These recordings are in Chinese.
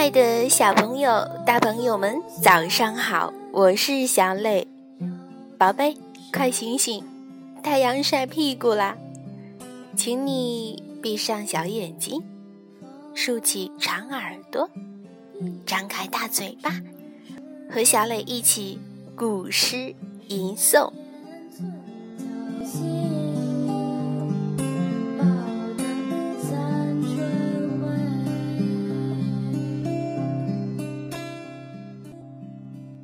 爱的小朋友、大朋友们，早上好！我是小磊，宝贝，快醒醒，太阳晒屁股啦！请你闭上小眼睛，竖起长耳朵，张开大嘴巴，和小磊一起古诗吟诵。《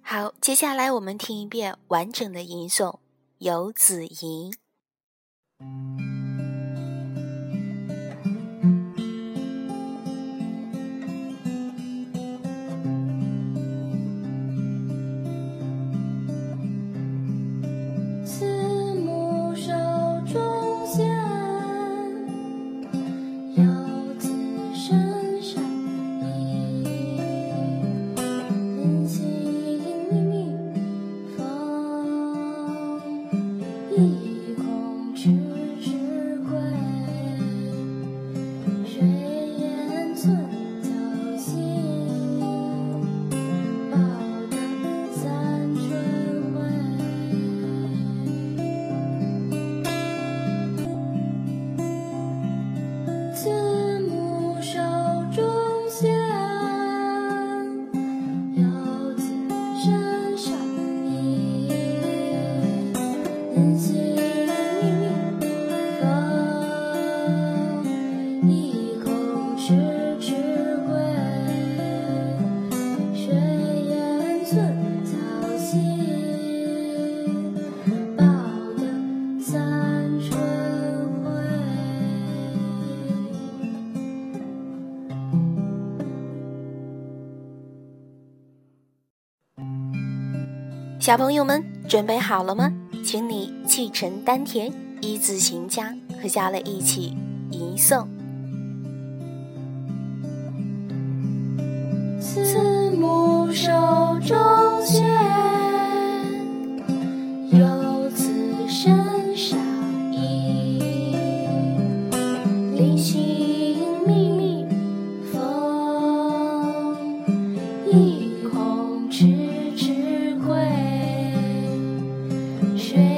好，接下来我们听一遍完整的吟诵《游子吟》。小朋友们准备好了吗？请你气沉丹田，一字行腔，和小磊一起吟诵。睡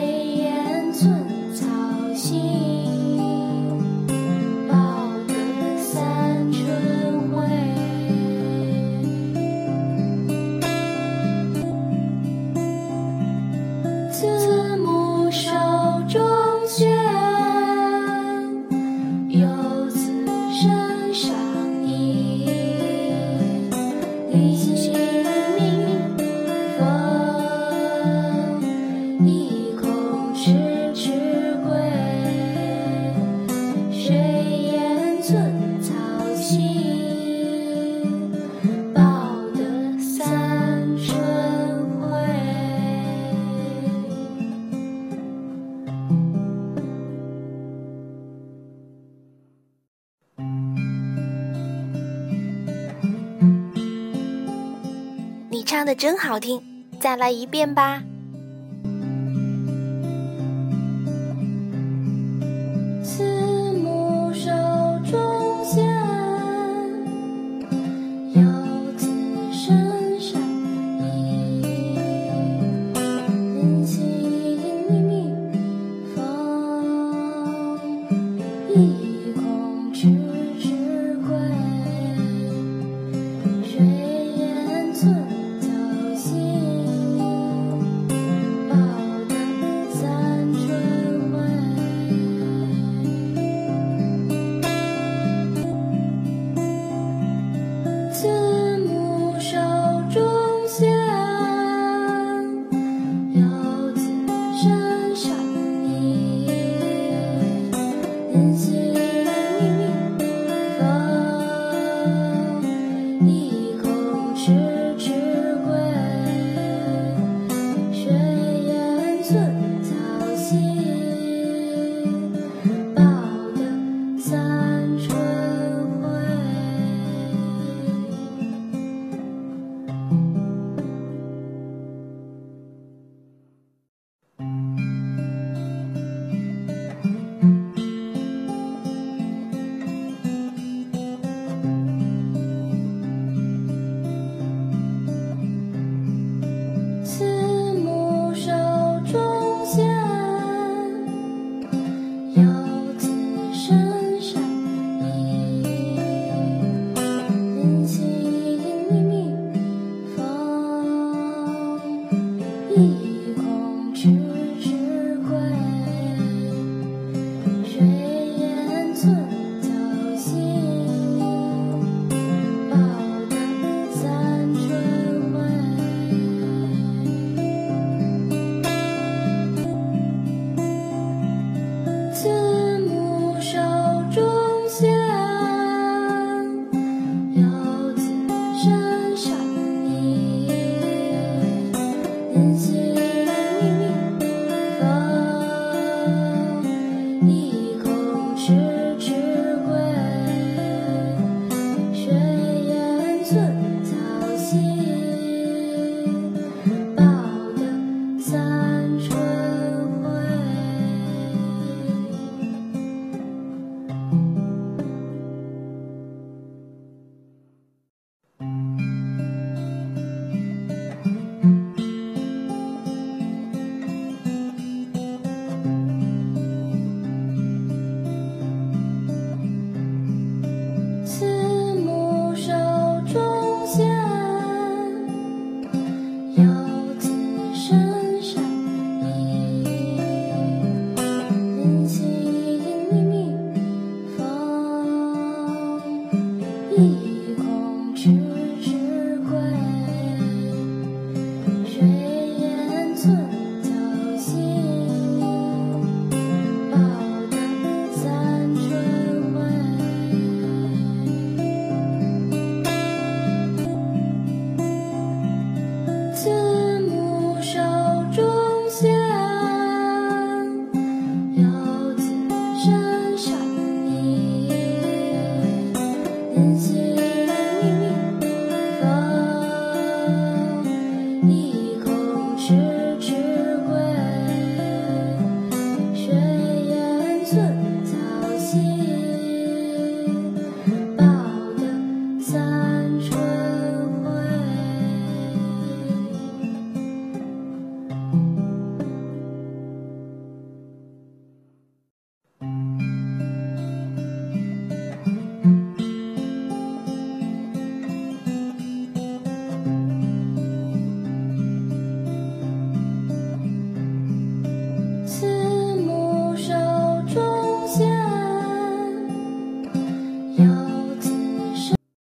真好听，再来一遍吧。意恐迟迟归谁言寸草心报得三春晖